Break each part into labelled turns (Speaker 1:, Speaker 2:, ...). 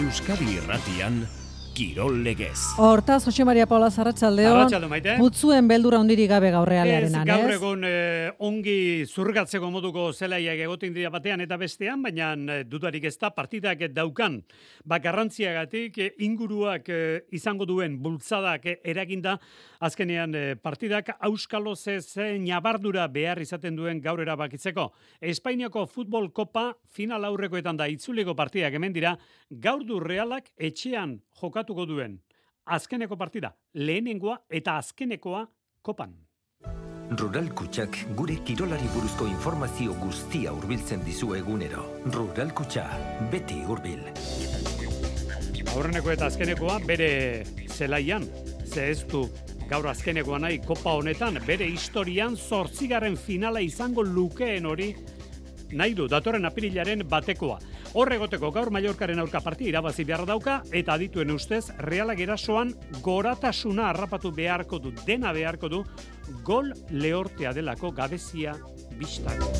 Speaker 1: Euskadi Irratian Kirol Legez.
Speaker 2: Hortaz, Jose Maria Paula Zarratxaldeon, putzuen beldura ondiri gabe gaur realearen,
Speaker 3: Ez, gaur egun eh, ongi zurgatzeko moduko zelaiak egotin dira batean eta bestean, baina eh, dudarik ez da partidak daukan. Ba, garrantziagatik eh, inguruak eh, izango duen bultzadak eh, eraginda, azkenean eh, partidak auskalo ze ze nabardura behar izaten duen gaur erabakitzeko. Espainiako futbol kopa final aurrekoetan da itzuliko partidak hemen dira, gaur du realak etxean jokatuko duen. Azkeneko partida, lehenengoa eta azkenekoa kopan.
Speaker 4: Rural Kutxak gure kirolari buruzko informazio guztia hurbiltzen dizu egunero. Rural Kutxa, beti hurbil.
Speaker 3: Aurreneko eta azkenekoa bere zelaian, ze ez du gaur azkenekoa nahi kopa honetan, bere historian zortzigarren finala izango lukeen hori nahi du, datorren apirilaren batekoa. Horregoteko gaur Mallorcaren aurka parti irabazi behar dauka, eta adituen ustez, realak erasoan goratasuna harrapatu beharko du, dena beharko du, gol lehortea delako gabezia bistako.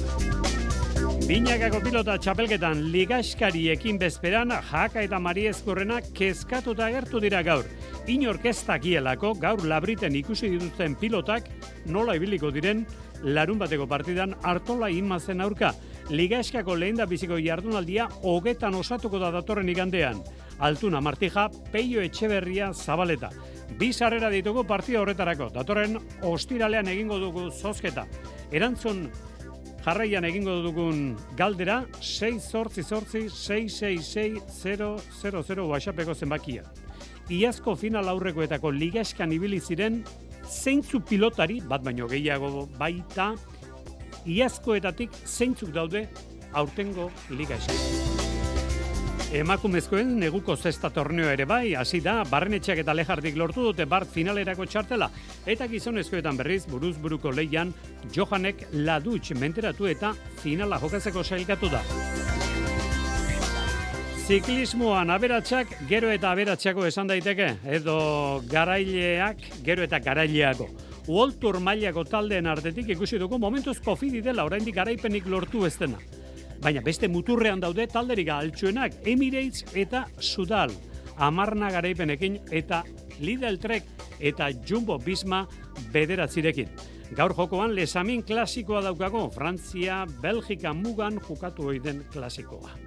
Speaker 3: Binakako pilota txapelketan ligaskariekin bezperan jaka eta mariezkorrena kezkatuta agertu dira gaur. Inork ez dakielako gaur labriten ikusi dituzten pilotak nola ibiliko diren larun bateko partidan hartola inmazen aurka. Ligaskako lehen da biziko jardunaldia hogetan osatuko da datorren igandean. Altuna Martija, Peio Etxeberria Zabaleta. Bi sarrera ditugu partida horretarako. Datorren ostiralean egingo dugu zozketa. Erantzun jarraian egingo dugun galdera 6 zortzi zortzi 666 WhatsAppeko zenbakia. Iazko final aurrekoetako ligaskan ibili ziren zeintzu pilotari, bat baino gehiago baita, iazkoetatik zeintzuk daude aurtengo ligaskan. Emakumezkoen neguko zesta torneo ere bai, hasi da, barrenetxeak eta lejardik lortu dute bart finalerako txartela, eta gizonezkoetan berriz buruz buruko leian Johanek ladutx menteratu eta finala jokatzeko sailkatu da. Ziklismoan aberatsak gero eta aberatxako esan daiteke, edo garaileak gero eta garaileako. World Tour mailako taldeen artetik ikusi dugu momentuz kofidi dela oraindik garaipenik lortu ez dena. Baina beste muturrean daude talderik altxuenak Emirates eta Sudal. Amarna garaipenekin eta Lidl Trek eta Jumbo Bisma bederatzirekin. Gaur jokoan lesamin klasikoa daukago, Frantzia, Belgika mugan jokatu den klasikoa.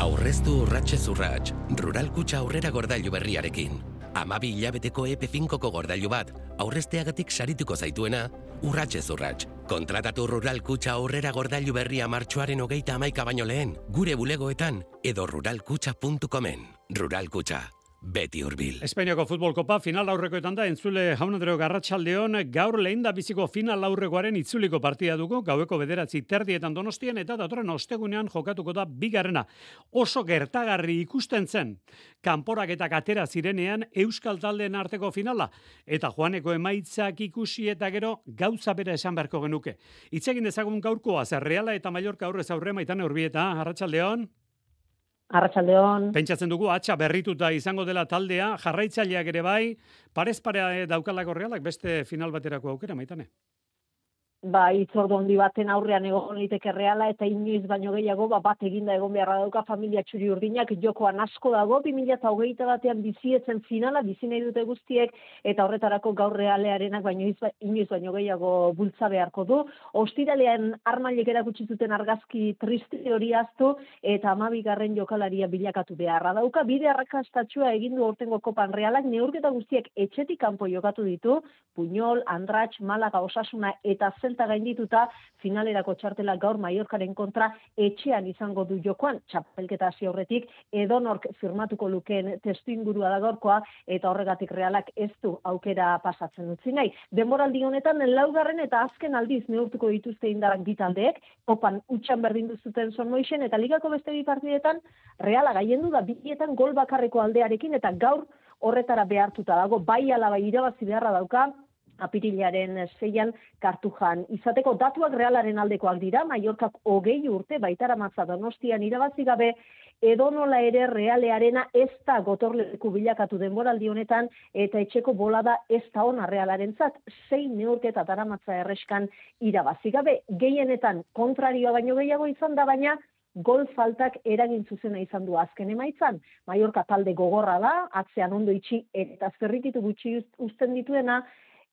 Speaker 5: Aurreztu urratxez urratx, Rural Kutxa aurrera gordailu berriarekin. Amabi hilabeteko EP5ko gordailu bat, aurrezteagatik sarituko zaituena, urratxez urratx. Kontratatu Rural Kutxa aurrera gordailu berria martxoaren hogeita amaika baino lehen, gure bulegoetan edo ruralkutxa.comen. Rural Kutxa, beti hurbil.
Speaker 3: Espainiako futbol kopa final aurrekoetan da entzule jaun Andreo Garratxaldeon gaur lehen da biziko final aurrekoaren itzuliko partida dugu gaueko bederatzi terdietan donostian eta datorren ostegunean jokatuko da bigarrena. Oso gertagarri ikusten zen kanporak eta katera zirenean euskal taldeen arteko finala eta joaneko emaitzak ikusi eta gero gauza bera esan beharko genuke. Itzegin dezagun gaurkoa Reala eta Mallorca aurrez aurre maitan urbieta Arratsaldeon.
Speaker 6: Arratsaldeon.
Speaker 3: Pentsatzen dugu atxa berrituta izango dela taldea, jarraitzaileak ere bai, parez pare daukalako realak beste final baterako aukera maitane.
Speaker 6: Ba, itzordu handi baten aurrean egon liteke reala eta inoiz baino gehiago ba, bat eginda egon beharra dauka familia txuri urdinak jokoan asko dago 2008 batean bizietzen finala bizi nahi dute guztiek eta horretarako gaur realearenak baino inoiz, baino gehiago bultza beharko du. Ostiralean armailek erakutsi zuten argazki triste hori aztu eta amabigarren jokalaria bilakatu beharra dauka. Bide arrakastatxua egin du hortengo kopan realak neurketa guztiek etxetik kanpo jokatu ditu Puñol, Andratx, Malaga, Osasuna eta Zelta gaindituta finalerako txartela gaur Mallorcaren kontra etxean izango du jokoan. Txapelketa hasi aurretik edonork firmatuko lukeen testu ingurua da gaurkoa eta horregatik realak ez du aukera pasatzen utzi nahi. Denboraldi honetan laugarren eta azken aldiz neurtuko dituzte indarak bi taldeek, opan utxan berdin duzuten sonmoixen eta ligako beste bi partidetan reala gaiendu da bietan gol bakarreko aldearekin eta gaur horretara behartuta dago. Bai ala bai irabazi beharra dauka apirilaren zeian kartujan. Izateko datuak realaren aldekoak dira, Mallorcak hogei urte baitara matza donostian irabazi gabe, edonola ere realearena ez da gotorleku bilakatu denboraldi honetan, eta etxeko bolada ez da ona realaren zat, zein neurketa daramatza erreskan irabazi gabe. Gehienetan kontrarioa baino gehiago izan da, baina gol faltak eragin zuzena izan du azken emaitzan. Mallorca talde gogorra da, atzean ondo itxi eta zerrikitu gutxi uzten dituena,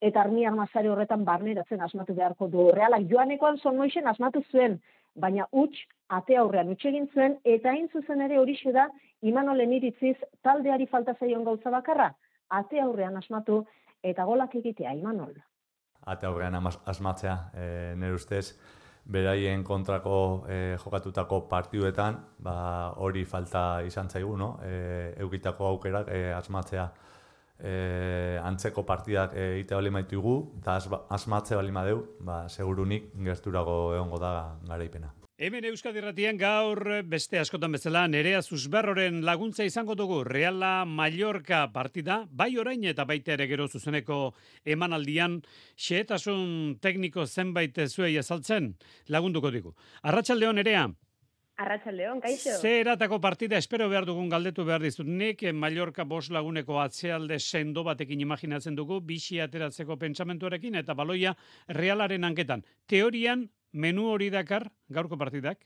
Speaker 6: eta armi armazare horretan barneratzen asmatu beharko du. Realak joanekoan zon noixen asmatu zuen, baina huts ate aurrean utxe egin zuen, eta hain zuzen ere hori da, imanolen iritziz taldeari falta zaion gauza bakarra, ate aurrean asmatu eta golak egitea, imanol.
Speaker 7: Ate aurrean asmatzea, e, nire ustez, beraien kontrako e, jokatutako partiduetan, ba, hori falta izan zaigu, no? E, eukitako aukerak e, asmatzea e, antzeko partidak egite bali maitugu, eta asmatze bali madeu, ba, segurunik gerturago egongo da garaipena.
Speaker 3: Hemen Euskadi gaur beste askotan bezala nerea zuzberroren laguntza izango dugu Reala Mallorca partida, bai orain eta baita ere gero zuzeneko emanaldian xeetasun tekniko zenbait zuei azaltzen lagunduko digu. Arratxaldeon nerea.
Speaker 8: Arratxaldeon, kaixo.
Speaker 3: Ze eratako partida espero behar dugun galdetu behar dizut. Nik Mallorca bos laguneko atzealde sendo batekin imaginatzen dugu, bixi ateratzeko pentsamentuarekin eta baloia realaren anketan. Teorian menu hori dakar gaurko partidak?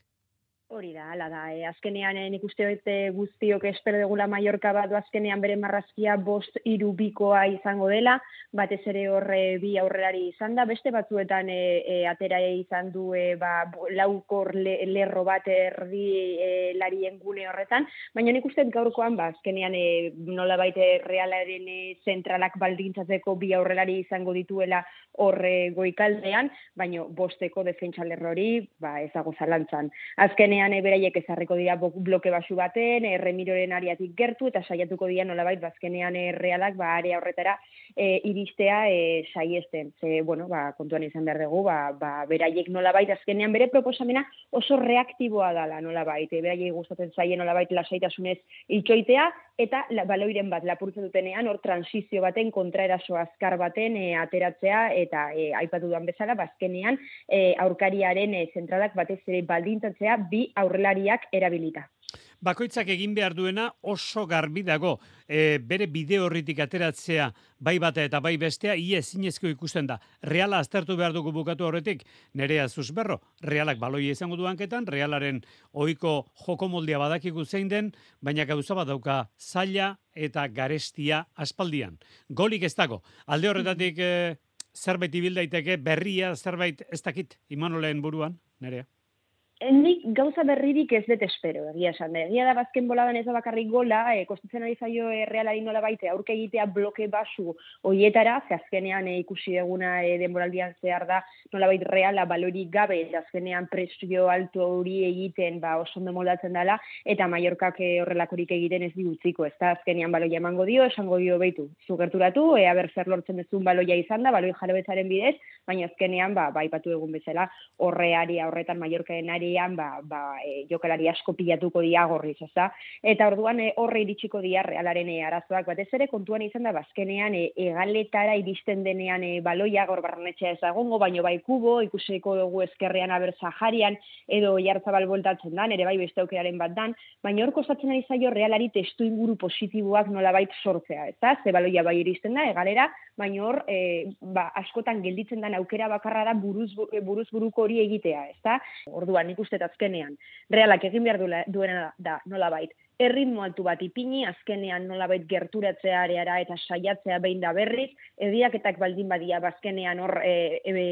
Speaker 8: Hori da, ala da. E, azkenean e, nik uste guztiok espero degula Mallorca bat azkenean bere marrazkia bost iru bikoa izango dela, batez ere horre bi aurrelari izan da, beste batzuetan e, e, atera izan du e, ba, laukor lerro bat erdi e, larien gune horretan, baina nik uste gaurkoan ba, azkenean e, nola baite realaren e, zentralak baldintzatzeko bi aurrelari izango dituela horre goikaldean, baina bosteko defentsa lerrori ba, ezago zalantzan. Azkenean azkenean beraiek ezarriko dira bloke basu baten, erremiroren ariatik gertu, eta saiatuko dira nolabait, bazkenean ba, realak, ba, area horretara e, iristea e, saiesten. Ze, bueno, ba, kontuan izan behar dugu, ba, ba, beraiek nolabait, azkenean bere proposamena oso reaktiboa dala nolabait, e, beraiek gustatzen zaien nolabait lasaitasunez itxoitea, eta la, baloiren bat lapurtzen dutenean, hor transizio baten, kontraeraso azkar baten e, ateratzea, eta e, aipatu duan bezala, bazkenean e, aurkariaren e, zentralak batez ere baldintzatzea bi aurrelariak erabilita.
Speaker 3: Bakoitzak egin behar duena oso garbi dago. E, bere bideo horritik ateratzea bai bata eta bai bestea, ie zinezko ikusten da. Reala aztertu behar dugu bukatu horretik, nerea zuzberro. Realak baloi izango duanketan, realaren ohiko joko moldea badakiku zein den, baina gauza bat dauka zaila eta garestia aspaldian. Golik ez dago. Alde horretatik e, zerbait ibildaiteke berria, zerbait ez dakit imanoleen buruan, nerea?
Speaker 8: Nik gauza berririk ez dut espero, egia esan. Egia da bazken boladan ez da bakarrik gola, e, kostatzen ari zaio e, nola baite, aurke egitea bloke basu oietara, ze azkenean e, ikusi eguna e, denboraldian zehar da, nola baita reala balorik gabe, ze azkenean presio alto hori egiten, ba, oso ondo moldatzen dela, eta Mallorcak e, horrelakorik egiten ez digutziko, ez da azkenean baloia emango dio, esango dio behitu, zugerturatu, ea ber zer lortzen dezun baloia izan da, baloi jarabetzaren bidez, baina azkenean, ba, ba egun bezala, horreari, horretan Mallorcaen ari herrian ba, ba, e, jokalari asko pilatuko dia gorriz, ezta? Eta orduan e, horre iritsiko dia realaren e, arazoak, batez ere kontuan izan da bazkenean e, egaletara iristen denean e, baloia gor barnetxea ezagongo, baino bai kubo, ikusiko dugu ezkerrean aber Saharian edo jartzabal voltatzen dan, ere bai beste aukeraren bat dan, baina hor kostatzen ari zaio realari testu inguru positiboak nolabait sortzea, ezta? Ze baloia bai iristen da, egalera, baina hor e, ba, askotan gelditzen den aukera bakarra da buruz, buruz buruko hori egitea, ezta? Orduan, ikuste azkenean. Realak egin behar duena da, nola bait. Erritmo altu bat ipini, azkenean nolabait gerturatzea areara eta saiatzea behin da berriz, ediaketak baldin badia, bazkenean hor e, e,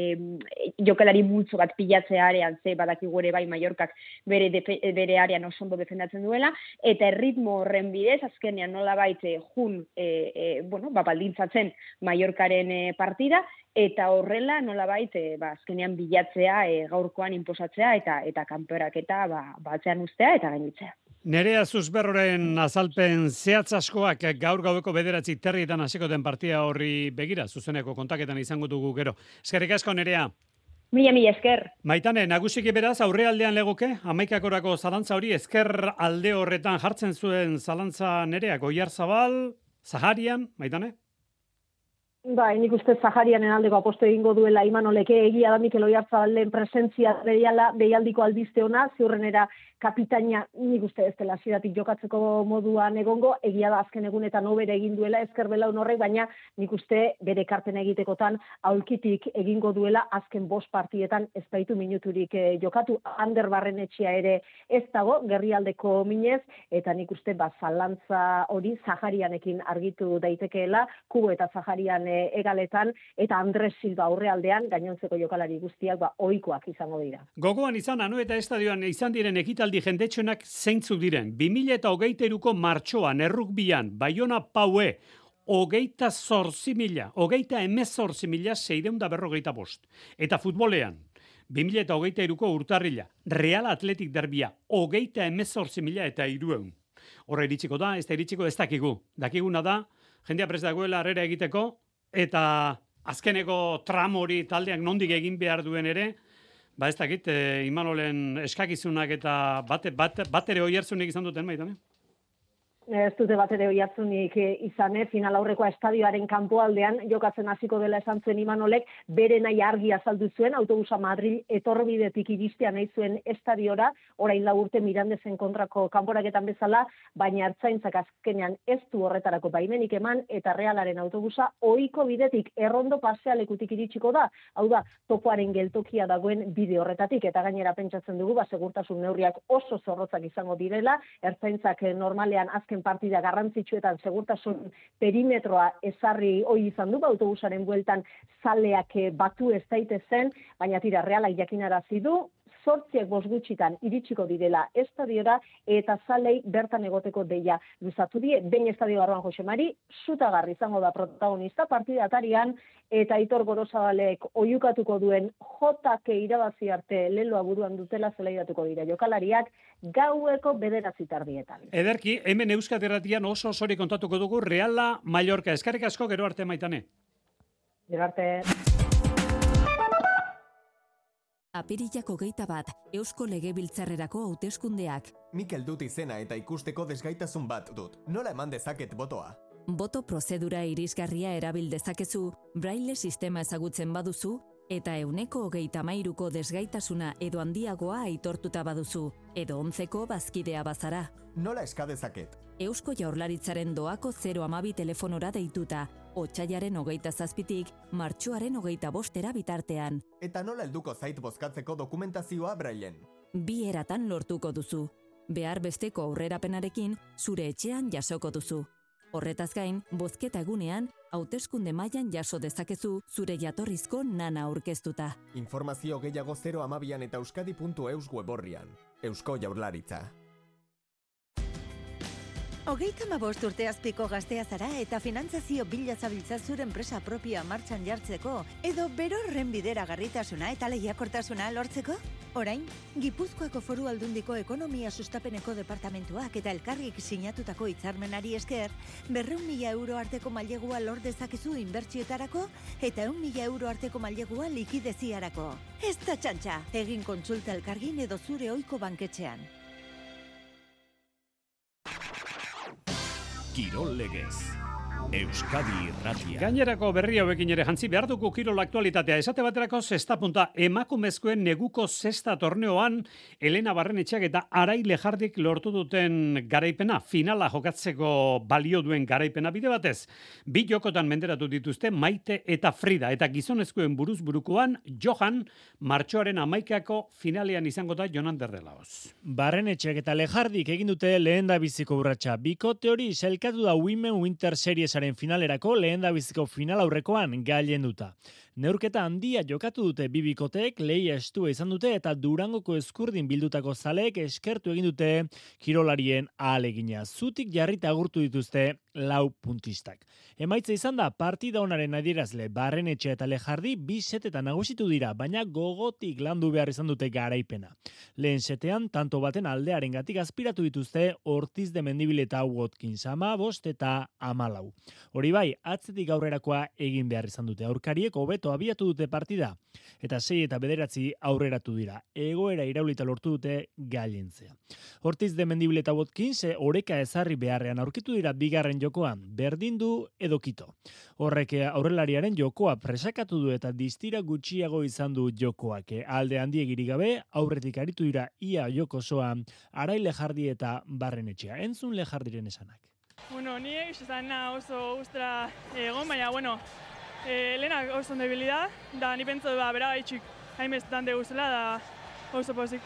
Speaker 8: jokalari multzo bat pilatzea arean, ze badaki gure bai Mallorcak bere, defe, bere arean oso ondo defendatzen duela, eta erritmo horren bidez, azkenean nolabait e, jun, e, e, bueno, ba, baldintzatzen Mallorcaren e, partida, eta horrela nolabait e, ba azkenean bilatzea e, gaurkoan inposatzea eta eta kanporaketa ba batzean ustea eta gainitzea.
Speaker 3: Nerea Zuzberroren azalpen zehatz askoak gaur gaueko bederatzi terrietan hasiko den partia horri begira, zuzeneko kontaketan izango dugu gero. Eskerrik asko Nerea.
Speaker 8: Mila, mila, esker.
Speaker 3: Maitane, nagusiki beraz, aurre aldean legoke, amaikakorako zalantza hori, esker alde horretan jartzen zuen zalantza nerea, goiar zabal, Zaharian, maitane?
Speaker 6: Bai, nik uste Zaharianen aldeko aposto egingo duela Imanoleke. Egia da Mikel Oyarzabalen presentzia behiala, behialdiko albiste ona, ziurrenera kapitaina nik uste ez dela ziratik jokatzeko moduan egongo, egia da azken egunetan obere egin duela ezker belaun horrek, baina nik uste bere karten egitekotan aulkitik egingo duela azken bost partietan ez baitu minuturik eh, jokatu, ander barren etxea ere ez dago, gerrialdeko minez, eta nik uste bat zalantza hori Zaharianekin argitu daitekeela, kubo eta Zaharian eh, egaletan, eta Andres Silva aurrealdean, gainontzeko jokalari guztiak ba, oikoak izango dira.
Speaker 3: Gogoan izan, anu eta estadioan izan diren ekital ekitaldi jendetxonak zeintzuk diren. 2000 eta hogeita eruko martxoan, errukbian, Bayona Paue, hogeita zorzi mila, hogeita emezorzi mila, seireunda berrogeita bost. Eta futbolean, 2000 eta hogeita eruko urtarrila, Real Atletik derbia, hogeita emezorzi mila eta irueun. Horra iritsiko da, ez da iritsiko ez dakigu. Dakiguna da, jendea prest dagoela arrera egiteko, eta azkeneko tramori taldeak nondik egin behar duen ere, Ba ez dakit, e, Imanolen eskakizunak eta bat, bat, bat ere oiertzunik izan duten baita,
Speaker 6: ez dute bat ere oiatzunik eh, izane, final aurrekoa estadioaren kanpoaldean jokatzen hasiko dela esan zuen Imanolek, bere nahi argi azaldu zuen, autobusa Madrid etorbidetik iristea nahi zuen estadiora, orain la urte mirandezen kontrako kanporaketan bezala, baina hartzaintzak azkenean ez du horretarako baimenik eman, eta realaren autobusa ohiko bidetik errondo pasealekutik iritsiko da, hau da, topoaren geltokia dagoen bide horretatik, eta gainera pentsatzen dugu, ba, segurtasun neurriak oso zorrotzak izango direla, ertzaintzak eh, normalean azken partida garrantzitsuetan segurtasun perimetroa ezarri hoi izan du, ba, autobusaren bueltan zaleak eh, batu ez daitezen, baina tira realak jakinarazi du, sortziek bos gutxitan iritsiko direla estadiora eta zalei bertan egoteko deia luzatu die, ben estadio barruan Jose Mari, zutagarri izango da protagonista partidatarian eta Aitor Gorozabalek oiukatuko duen JK irabazi arte leloa buruan dutela zelaidatuko dira jokalariak gaueko bederatzi tardietan.
Speaker 3: Ederki, hemen Euskadi Erratian oso sori kontatuko dugu Reala Mallorca. Eskarrik asko gero arte maitane.
Speaker 6: Gero arte.
Speaker 9: Apirilako geita bat, Eusko Legebiltzarrerako hauteskundeak.
Speaker 10: Mikel dut izena eta ikusteko desgaitasun bat dut. Nola eman dezaket botoa?
Speaker 9: Boto prozedura irisgarria erabil dezakezu, braille sistema ezagutzen baduzu, eta euneko hogeita mairuko desgaitasuna edo handiagoa aitortuta baduzu, edo ontzeko bazkidea bazara.
Speaker 10: Nola eskadezaket?
Speaker 9: Eusko Jaurlaritzaren doako 0 amabi telefonora deituta, otxaiaren hogeita zazpitik, martxoaren hogeita bostera bitartean.
Speaker 10: Eta nola helduko zait bozkatzeko dokumentazioa brailen?
Speaker 9: Bi eratan lortuko duzu. Behar besteko aurrerapenarekin zure etxean jasoko duzu. Horretaz gain, bozketa egunean, hauteskunde mailan jaso dezakezu zure jatorrizko nana aurkeztuta.
Speaker 10: Informazio gehiago 0 amabian eta euskadi.eus weborrian. Eusko Jaurlaritza.
Speaker 11: Hogeita ma bost urte azpiko gaztea zara eta finantzazio bila zabiltza zure enpresa propioa martxan jartzeko edo berorren bidera garritasuna eta lehiakortasuna lortzeko? Orain, Gipuzkoako foru aldundiko ekonomia sustapeneko departamentuak eta elkarrik sinatutako hitzarmenari esker, berreun mila euro arteko mailegua lor dezakezu inbertsioetarako eta eun mila euro arteko mailegua likideziarako. Ez da txantxa, egin kontsulta elkargin edo zure oiko banketxean.
Speaker 1: Kirol Legez. Euskadi Irratia.
Speaker 3: Gainerako berri hauekin ere jantzi behar dugu kirol aktualitatea. Esate baterako zesta punta emakumezkoen neguko zesta torneoan Elena Barrenetxeak eta Arai Lejardik lortu duten garaipena, finala jokatzeko balio duen garaipena bide batez. Bi jokotan menderatu dituzte Maite eta Frida eta gizonezkoen buruz burukoan Johan martxoaren amaikako finalean izango da Jonan Derdelaoz.
Speaker 12: Barrenetxeak eta Lejardik egin dute lehen da biziko urratxa. Bikote hori selkatu da Women Winter Series finalerako lehen da biziko final aurrekoan gailen duta. Neurketa handia jokatu dute bibikotek, lehi estu izan dute eta durangoko eskurdin bildutako zaleek eskertu egin dute kirolarien ahalegina. Zutik jarrita agurtu dituzte lau puntistak. Emaitza izan da partida honaren adierazle barren etxe eta lejardi bi setetan nagusitu dira, baina gogotik landu behar izan dute garaipena. Lehen setean, tanto baten aldearen gatik aspiratu dituzte ortiz de mendibile eta Watkins ama bost eta amalau. Hori bai, atzetik aurrerakoa egin behar izan dute. Aurkariek hobeto abiatu dute partida, eta sei eta bederatzi aurreratu dira. Egoera iraulita lortu dute gailentzea. Ortiz de mendibile eta Watkins, oreka ezarri beharrean aurkitu dira bigarren jokoan, berdin du edo kito. Horrek aurrelariaren jokoa presakatu du eta distira gutxiago izan du jokoak. Alde handiegiri gabe, aurretik aritu dira ia jokosoa, arai lejardi eta barren etxea. Entzun lejardiren esanak.
Speaker 13: Bueno, ni izan oso ustra egon, baina, bueno, e, lehenak oso debilidad, da ni pentsu ba, bera itxik hainbestetan deguzela, da oso pozik.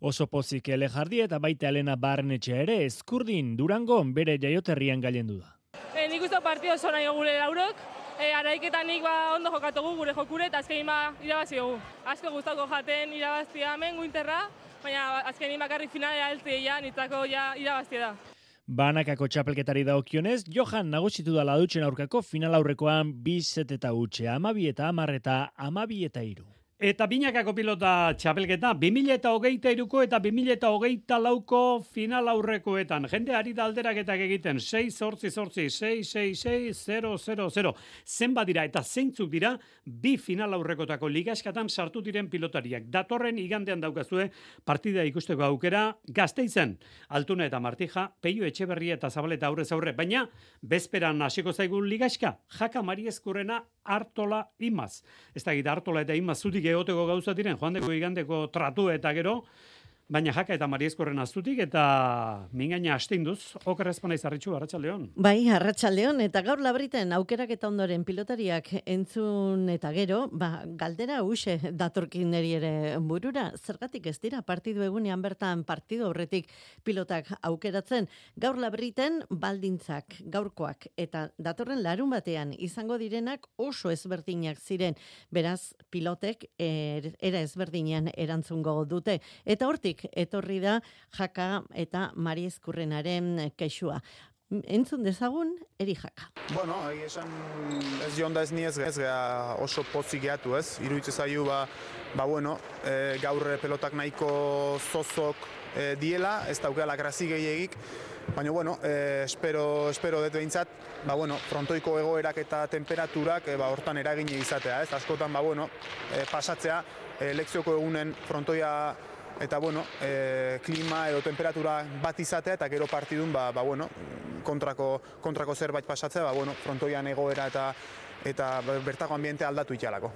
Speaker 12: Oso pozik elejardi eta baita Elena Barnetxe ere eskurdin Durango bere jaioterrian gailendu da.
Speaker 13: E, nik uste partio oso nahi gure laurok, e, araiketan nik ba ondo jokatugu gure jokure eta azkenin ba irabazi dugu. Asko gustako jaten irabaztia hemen guinterra, baina azkenin bakarrik finalea heltzea nitzako ja irabaztia da.
Speaker 12: Banakako txapelketari daokionez, Johan nagusitu da ladutxen aurkako final aurrekoan bi eta utxe, amabi eta amarreta, amabi eta iru.
Speaker 3: Eta binakako pilota txapelketa, 2000 eta iruko eta 2000 eta lauko final aurrekoetan. Jende ari da alderaketak egiten, 6 sortzi sortzi, 6, 6, 6, 0, 0, 0. Zenba dira eta zeintzuk dira bi final aurrekotako ligaskatan sartu diren pilotariak. Datorren igandean daukazue partida ikusteko aukera gazteizen. Altuna eta Martija, Peio Etxeberria eta Zabaleta aurrez aurre. Baina, bezperan hasiko zaigu ligaska, jaka Mariezkurrena hartola imaz. Ez da gita hartola eta imaz zutik egoteko gauza diren, joan deko igandeko tratu eta gero, Baina jaka eta mariezkorren aztutik eta mingaina asteinduz, oker ezpana izarritxu, Arratxaldeon.
Speaker 14: Bai, Arratxaldeon, eta gaur labriten aukerak eta ondoren pilotariak entzun eta gero, ba, galdera use datorkin ere burura, zergatik ez dira partidu egunean bertan partidu horretik pilotak aukeratzen. Gaur labriten baldintzak, gaurkoak eta datorren larun batean izango direnak oso ezberdinak ziren, beraz pilotek er, era ezberdinean erantzungo dute. Eta hortik, etorri da jaka eta Mari Eskurrenaren kexua. Entzun dezagun, eri jaka.
Speaker 15: Bueno, esan ez jonda ez ni ez, ez oso pozik gehiatu ez. Iruitze zaio ba, ba bueno, e, gaur pelotak nahiko zozok e, diela, ez daukela grazi gehiagik. Baina, bueno, e, espero, espero dut behintzat, ba, bueno, frontoiko egoerak eta temperaturak e, ba, hortan eragine izatea, ez? Askotan, ba, bueno, e, pasatzea, e, lekzioko egunen frontoia eta bueno, e, klima edo temperatura bat izatea eta gero partidun ba, ba bueno, kontrako, kontrako zerbait pasatzea, ba, bueno, frontoian egoera eta eta bertako ambiente aldatu itxalako.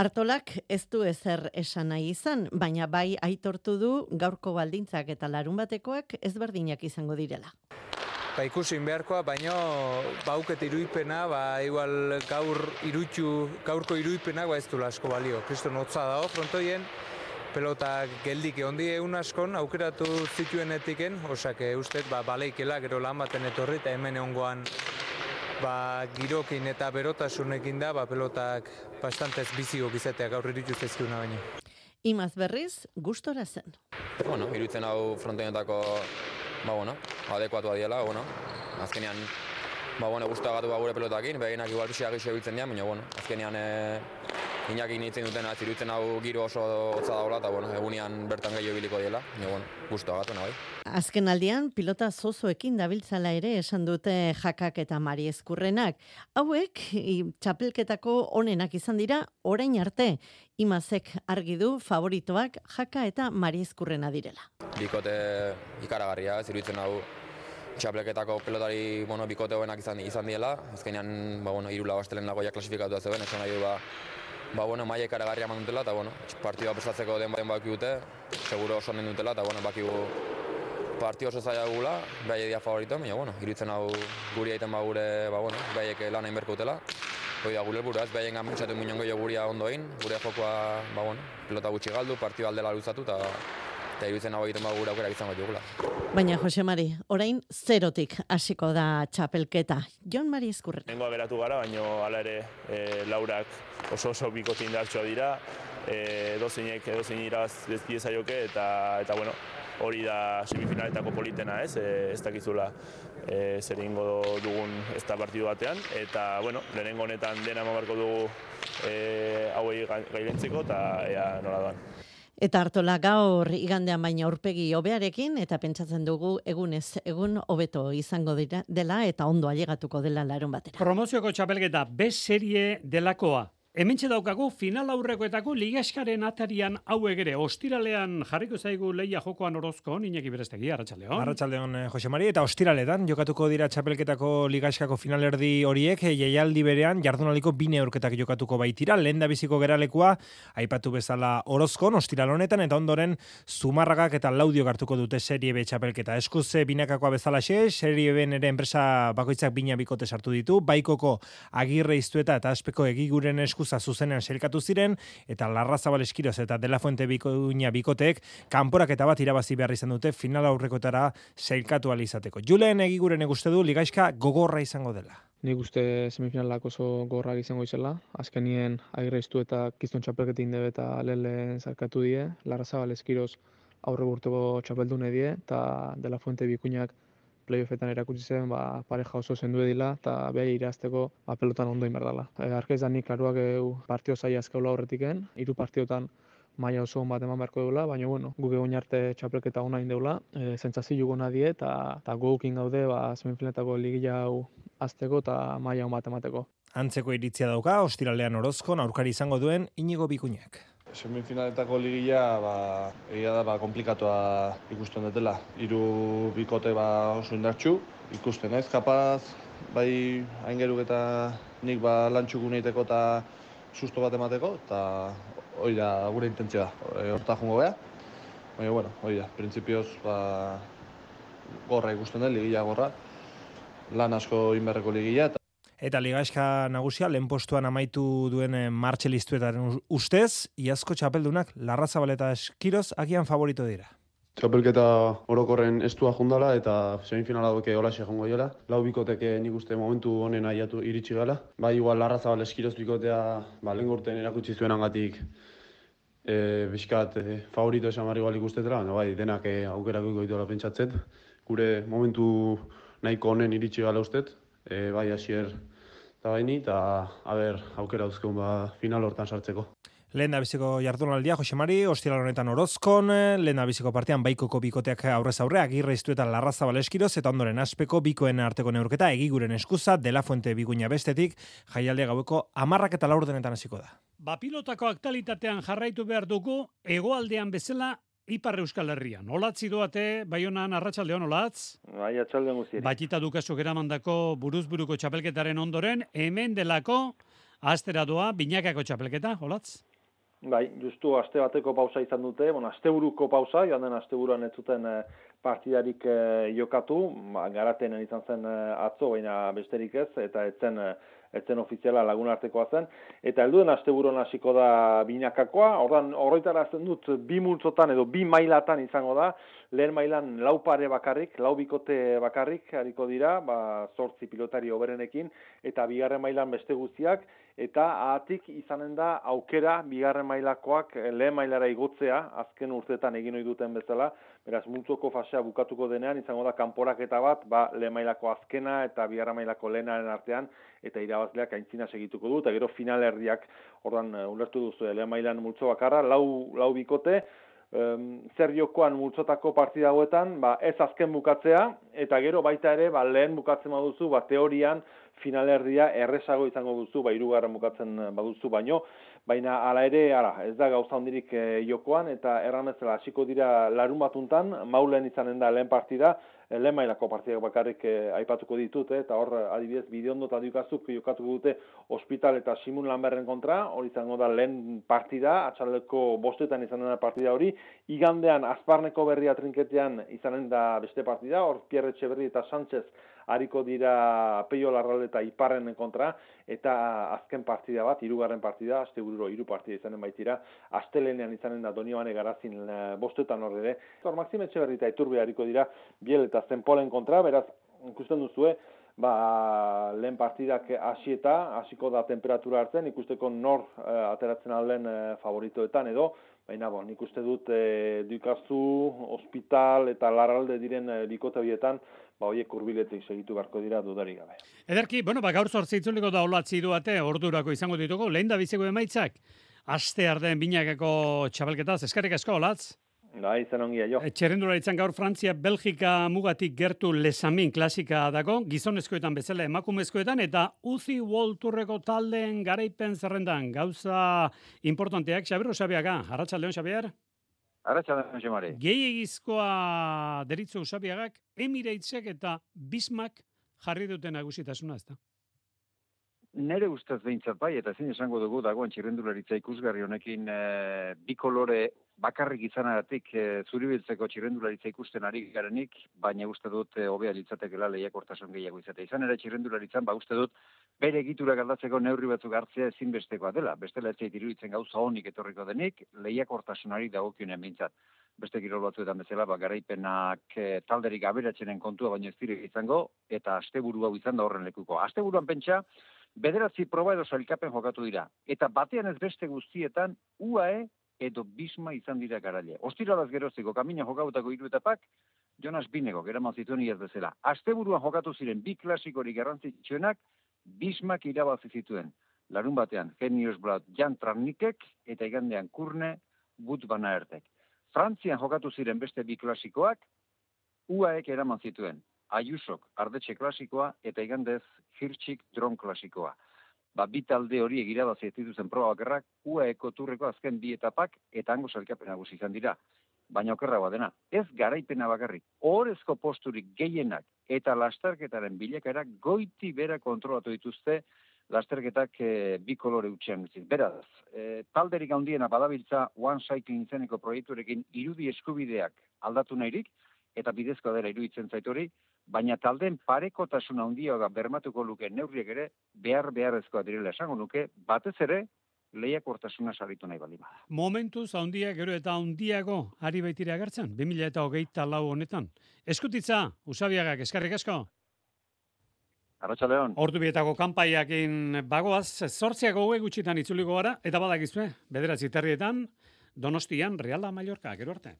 Speaker 14: Artolak ez du ezer esan nahi izan, baina bai aitortu du gaurko baldintzak eta larun batekoak ezberdinak izango direla.
Speaker 16: Ba, ikusin beharkoa, baina bauket iruipena, ba, igual gaur irutxu, gaurko iruipena, ba, ez du asko balio. Kristo notza dago frontoien, pelota geldik egondi egun askon aukeratu zituen etiken, osak ustez ba, baleikela gero lan baten etorri eta hemen egongoan ba, girokin eta berotasunekin da ba, pelotak bastantez bizio bizatea gaur irituz ezkiuna baina.
Speaker 14: Imaz berriz, gustora zen.
Speaker 17: Bueno, irutzen hau frontenetako ba, bueno, adekuatu adiela, bueno, azkenean ba, bueno, guztua gatu ba, gure pelotakin, behinak igual pixia gixo biltzen dira, baina, bueno, azkenean e, Iñaki nintzen duten atzirutzen hau giro oso hotza daula, eta bueno, egunean bertan gehiago biliko diela, baina bueno, guztu agatu nahi.
Speaker 14: Azken aldian, pilota zozoekin dabiltzala ere esan dute jakak eta mari eskurrenak. Hauek, txapelketako onenak izan dira, orain arte, imazek argi du favoritoak jaka eta mari eskurrena direla.
Speaker 17: Bikote ikaragarria, zirutzen hau txapelketako pelotari bueno, bikote hoenak izan, izan diela, azkenean ba, bueno, irula bastelen lagoia klasifikatu da zeuden, esan nahi du ba, ba, bueno, maia ikaragarria eman dutela, eta bueno, partidua prestatzeko den baten baki dute, seguro oso nen dutela, eta bueno, baki partio oso zaila gula, behai edia favorito, baina, bueno, iruditzen hau guri aiten ba gure, ba, bueno, behaiek lan egin berko dutela. Hoi da, gure buruz, behaien gamuntxatu muñon gehiago guria ondoin, gure jokoa, ba, bueno, pilota gutxi galdu, partio aldela luzatu, eta eta iruditzen hau egiten gure aukera izango dugula.
Speaker 14: Baina, Jose Mari, orain zerotik hasiko da txapelketa. Jon Mari Eskurren.
Speaker 18: Nengoa geratu gara, baina hala ere e, laurak oso oso bikotin dartxoa dira, e, dozeinek edozein iraz joke, eta, eta bueno, hori da semifinaletako politena ez, e, ez dakizula e, zer ingo dugun ez da partidu batean, eta bueno, lehenengo honetan dena mamarko dugu e, hauei gailentzeko, eta ea nola doan.
Speaker 14: Eta hartola gaur igandean baina aurpegi hobearekin eta pentsatzen dugu egunez egun hobeto izango dela eta ondo ailegatuko dela larun batera.
Speaker 3: Promozioko txapelketa B serie delakoa Hementxe daukagu final aurrekoetako ligaskaren atarian hauek ere. Ostiralean jarriko zaigu leia jokoan orozko Iñaki Berestegi Arratsaldeon.
Speaker 19: Arratsaldeon eh, Jose Mari. Eta ostiraletan jokatuko dira txapelketako ligaskako finalerdi horiek eh, jaialdi berean jardunaliko bine aurketak jokatuko baitira. Lehen da biziko geralekua aipatu bezala orozkon ostiral honetan eta ondoren zumarragak eta laudio hartuko dute serie B txapelketa. Eskuz binakakoa bezala xe, serie B ere enpresa bakoitzak bina bikote sartu ditu. Baikoko agirre iztueta eta aspeko egiguren esku eskuza zuzenean selkatu ziren eta Larra Zabal Eskiroz eta De La Fuente Bikoña Bikotek kanporak eta bat irabazi behar izan dute final aurrekotara selkatu izateko. Julen egiguren eguste du ligaiska gogorra izango dela.
Speaker 20: Nik uste semifinalak oso gorrak izango izela. Azkenien agirreiztu eta kizton txapelketin debe eta lehen zarkatu die. Larra Zabal Eskiroz aurre burteko txapeldune die eta De La Fuente Bikuñak playoffetan erakutsi zen ba, pareja oso zendu edila eta beha irazteko ba, pelotan ondo inberdala. E, Arkez da nik klaruak partio zai azkaula horretiken, hiru partiotan maila oso bat eman beharko dula, baina bueno, guk egon arte txapelketa ona indeula, e, zentzazi jugona die eta, eta gukin gaude ba, semifinetako ligila hau azteko eta maila on bat emateko.
Speaker 19: Antzeko iritzia dauka, ostiralean orozko, aurkari izango duen, inigo bikuñak.
Speaker 21: Semifinaletako ligila, ba, egia da, ba, komplikatua ikusten dutela. Hiru bikote ba, oso indartxu, ikusten ez, kapaz, bai aingeruk eta nik ba, lantxuku nahiteko eta susto bat emateko, eta hori da gure intentzioa, e, horta jungo beha. Baina, bueno, hori da, printzipioz, ba, gorra ikusten dut, ligila gorra, lan asko inberreko ligila,
Speaker 19: Eta ligaxka nagusia, lehen postuan amaitu duen eh, martxelistuetaren ustez, iazko txapeldunak larrazabal eta eskiroz agian favorito dira.
Speaker 21: Txapelketa orokorren estua jundala eta semifinala duke hola jongo jola. Lau bikoteke nik uste momentu honen aiatu iritsi gala. Bai, igual larrazabal eskiroz bikotea ba, lehen gorten erakutsi zuen angatik e, biskat e, favorito esan barri igual ikustetela, no, bai, denak e, aukerak goitu pentsatzen. Gure momentu nahiko honen iritsi gala ustet, e, bai hasier eta baini, eta haber, aukera duzkeun ba, final hortan sartzeko.
Speaker 19: Lehen da biziko jardunaldia, Jose Mari, hostiral honetan orozkon, lehen da biziko partian baikoko bikoteak aurrez aurre, agirre iztu eta larraza baleskiroz, eta ondoren aspeko bikoen arteko neurketa, egiguren eskuza, dela fuente biguina bestetik, jaialde gaueko amarrak eta laur denetan hasiko da.
Speaker 3: Bapilotako aktualitatean jarraitu behar dugu, egoaldean bezala Ipar Euskal Herrian. Olatzi doate, bai honan, arratsalde hon, olatz?
Speaker 22: Bai, atxalde guztiak.
Speaker 3: Batita dukazu geramandako buruzburuko txapelketaren ondoren, hemen delako, astera doa, binakako txapelketa, olatz?
Speaker 22: Bai, justu aste bateko pausa izan dute, bueno, aste buruko pausa, joan den aste buruan ez zuten eh, partidarik eh, jokatu, ba, garatenen izan zen eh, atzo, baina besterik ez, eta etzen eh, etzen ofiziala lagun artekoa zen, eta helduen asteburon hasiko da binakakoa, ordan horretara dut bi multzotan edo bi mailatan izango da, lehen mailan lau pare bakarrik, lau bikote bakarrik hariko dira, ba, sortzi pilotari oberenekin, eta bigarren mailan beste guztiak, eta ahatik izanen da aukera bigarren mailakoak lehen mailara igotzea, azken urteetan egin duten bezala, beraz multzoko fasea bukatuko denean, izango da kanporaketa bat, ba, lehen mailako azkena eta bigarren mailako lehenaren artean, eta irabazleak aintzina segituko du, eta gero final erdiak, ordan, uh, ulertu duzu, lehen mailan multzo bakarra, lau, lau bikote, um, zer jokoan multzotako partida hauetan, ba, ez azken bukatzea, eta gero baita ere, ba, lehen bukatzen baduzu, ba, teorian, finalerdia erresago izango duzu, ba, irugarren bukatzen baduzu, baino, baina hala ere, ara, ez da gauza hondirik e, jokoan, eta erran hasiko dira larun batuntan, maulen izanen da lehen partida, lehen mailako partidak bakarrik eh, aipatuko ditut, eh, eta hor adibidez bideondo eta dukazuk jokatuko dute ospital eta simun lanberren kontra, hori izango da lehen partida, atxaldeko bostetan izanen da partida hori, igandean azparneko berria trinketean izanen da beste partida, hor Pierre Etxeberri eta Sánchez hariko dira peio larralde eta iparren kontra, eta azken partida bat, hirugarren partida, aste bururo hiru partida izanen baitira, astelenean izanen da Donibane garazin eh, bostetan horre ere. Hor, Maxime Etxeberri eta Iturbe hariko dira, biel eta zenpolen kontra, beraz, ikusten duzue, ba, lehen partidak hasieta, hasiko da temperatura hartzen, ikusteko nor eh, ateratzen alden eh, favoritoetan edo, baina bon, nik uste dut e, duikazu, hospital eta larralde diren e, bikote horietan, ba hoiek hurbiletik segitu beharko dira dudari gabe.
Speaker 3: Ederki, bueno, ba gaur 8 itzuliko da olatzi duate ordurako izango ditugu, lehen da biziko emaitzak. Aste arden binakako txabelketa, eskerrik asko olatz.
Speaker 22: Bai, zen ongia, jo.
Speaker 3: Txerrendularitzan gaur Frantzia, Belgika mugatik gertu lesamin klasika dago, gizonezkoetan bezala emakumezkoetan, eta Uzi World taldeen garaipen zerrendan, gauza importanteak, Xabier Osabiaga, Arratxa Leon Xabier?
Speaker 23: Arratxa Leon Xamari.
Speaker 3: Gehi egizkoa deritzo Osabiagak, Emiratesek eta Bismak jarri duten agusitasuna, ez da?
Speaker 23: Nere ustez behintzat bai, eta zin esango dugu dagoen txirrendularitza ikusgarri honekin e, bi kolore bakarrik izanagatik e, zuribiltzeko txirrendularitza ikusten ari garenik, baina uste dut e, hobea litzatekela lehiakortasun gehiago izate. Izan ere txirrendularitzan, ba uste dut bere egitura galdatzeko neurri batzuk hartzea ezinbestekoa dela. Bestela ez iruditzen gauza honik etorriko denik, lehiakortasunari dagokionen bintzat. Beste kirol batzuetan bezala, ba, garaipenak e, talderik aberatzenen kontua, baina ez dire izango, eta asteburu hau izan da horren lekuko. Asteburuan pentsa, bederatzi proba edo sailkapen jokatu dira. Eta batean ez beste guztietan, UAE edo bisma izan dira garaile. Ostiralaz geroziko kamina jokautako hiru etapak, Jonas Binego, gera zituen iaz bezala. Asteburuan jokatu ziren bi klasikorik garrantzitsuenak, bismak irabazi zituen. Larun batean, Genius Blad Jan Trarnikek, eta igandean Kurne, But Bana Ertek. Frantzian jokatu ziren beste bi klasikoak, UAEk eraman zituen. Ayusok ardetxe klasikoa, eta igandez Hirtxik dron klasikoa ba, bi talde hori egirabazi ez dituzen proba bakarrak, UAEko turreko azken bi etapak eta hango salkapen nagusi izan dira. Baina okerragoa dena, ez garaipena bakarrik, orezko posturik gehienak eta lasterketaren bilakaera goiti bera kontrolatu dituzte lasterketak e, bi kolore utxean guztiz. Beraz, e, talderik handiena badabiltza One Cycling zeneko proiekturekin irudi eskubideak aldatu nahirik, eta bidezko dela iruditzen zaitori, baina talden parekotasun handia bermatuko luke neurriek ere behar beharrezkoa direla esango nuke batez ere lehiakortasuna saritu nahi balima.
Speaker 3: Momentuz handia gero eta handiago ari baitira agertzen 2024 honetan. Eskutitza Usabiagak eskarrik asko.
Speaker 23: Arratxa Leon.
Speaker 3: Ordu bietako kanpaiakin bagoaz, zortziako hoge gutxitan itzuliko gara, eta badakizue, bederatzi terrietan, Donostian, Reala Mallorca, gero arte.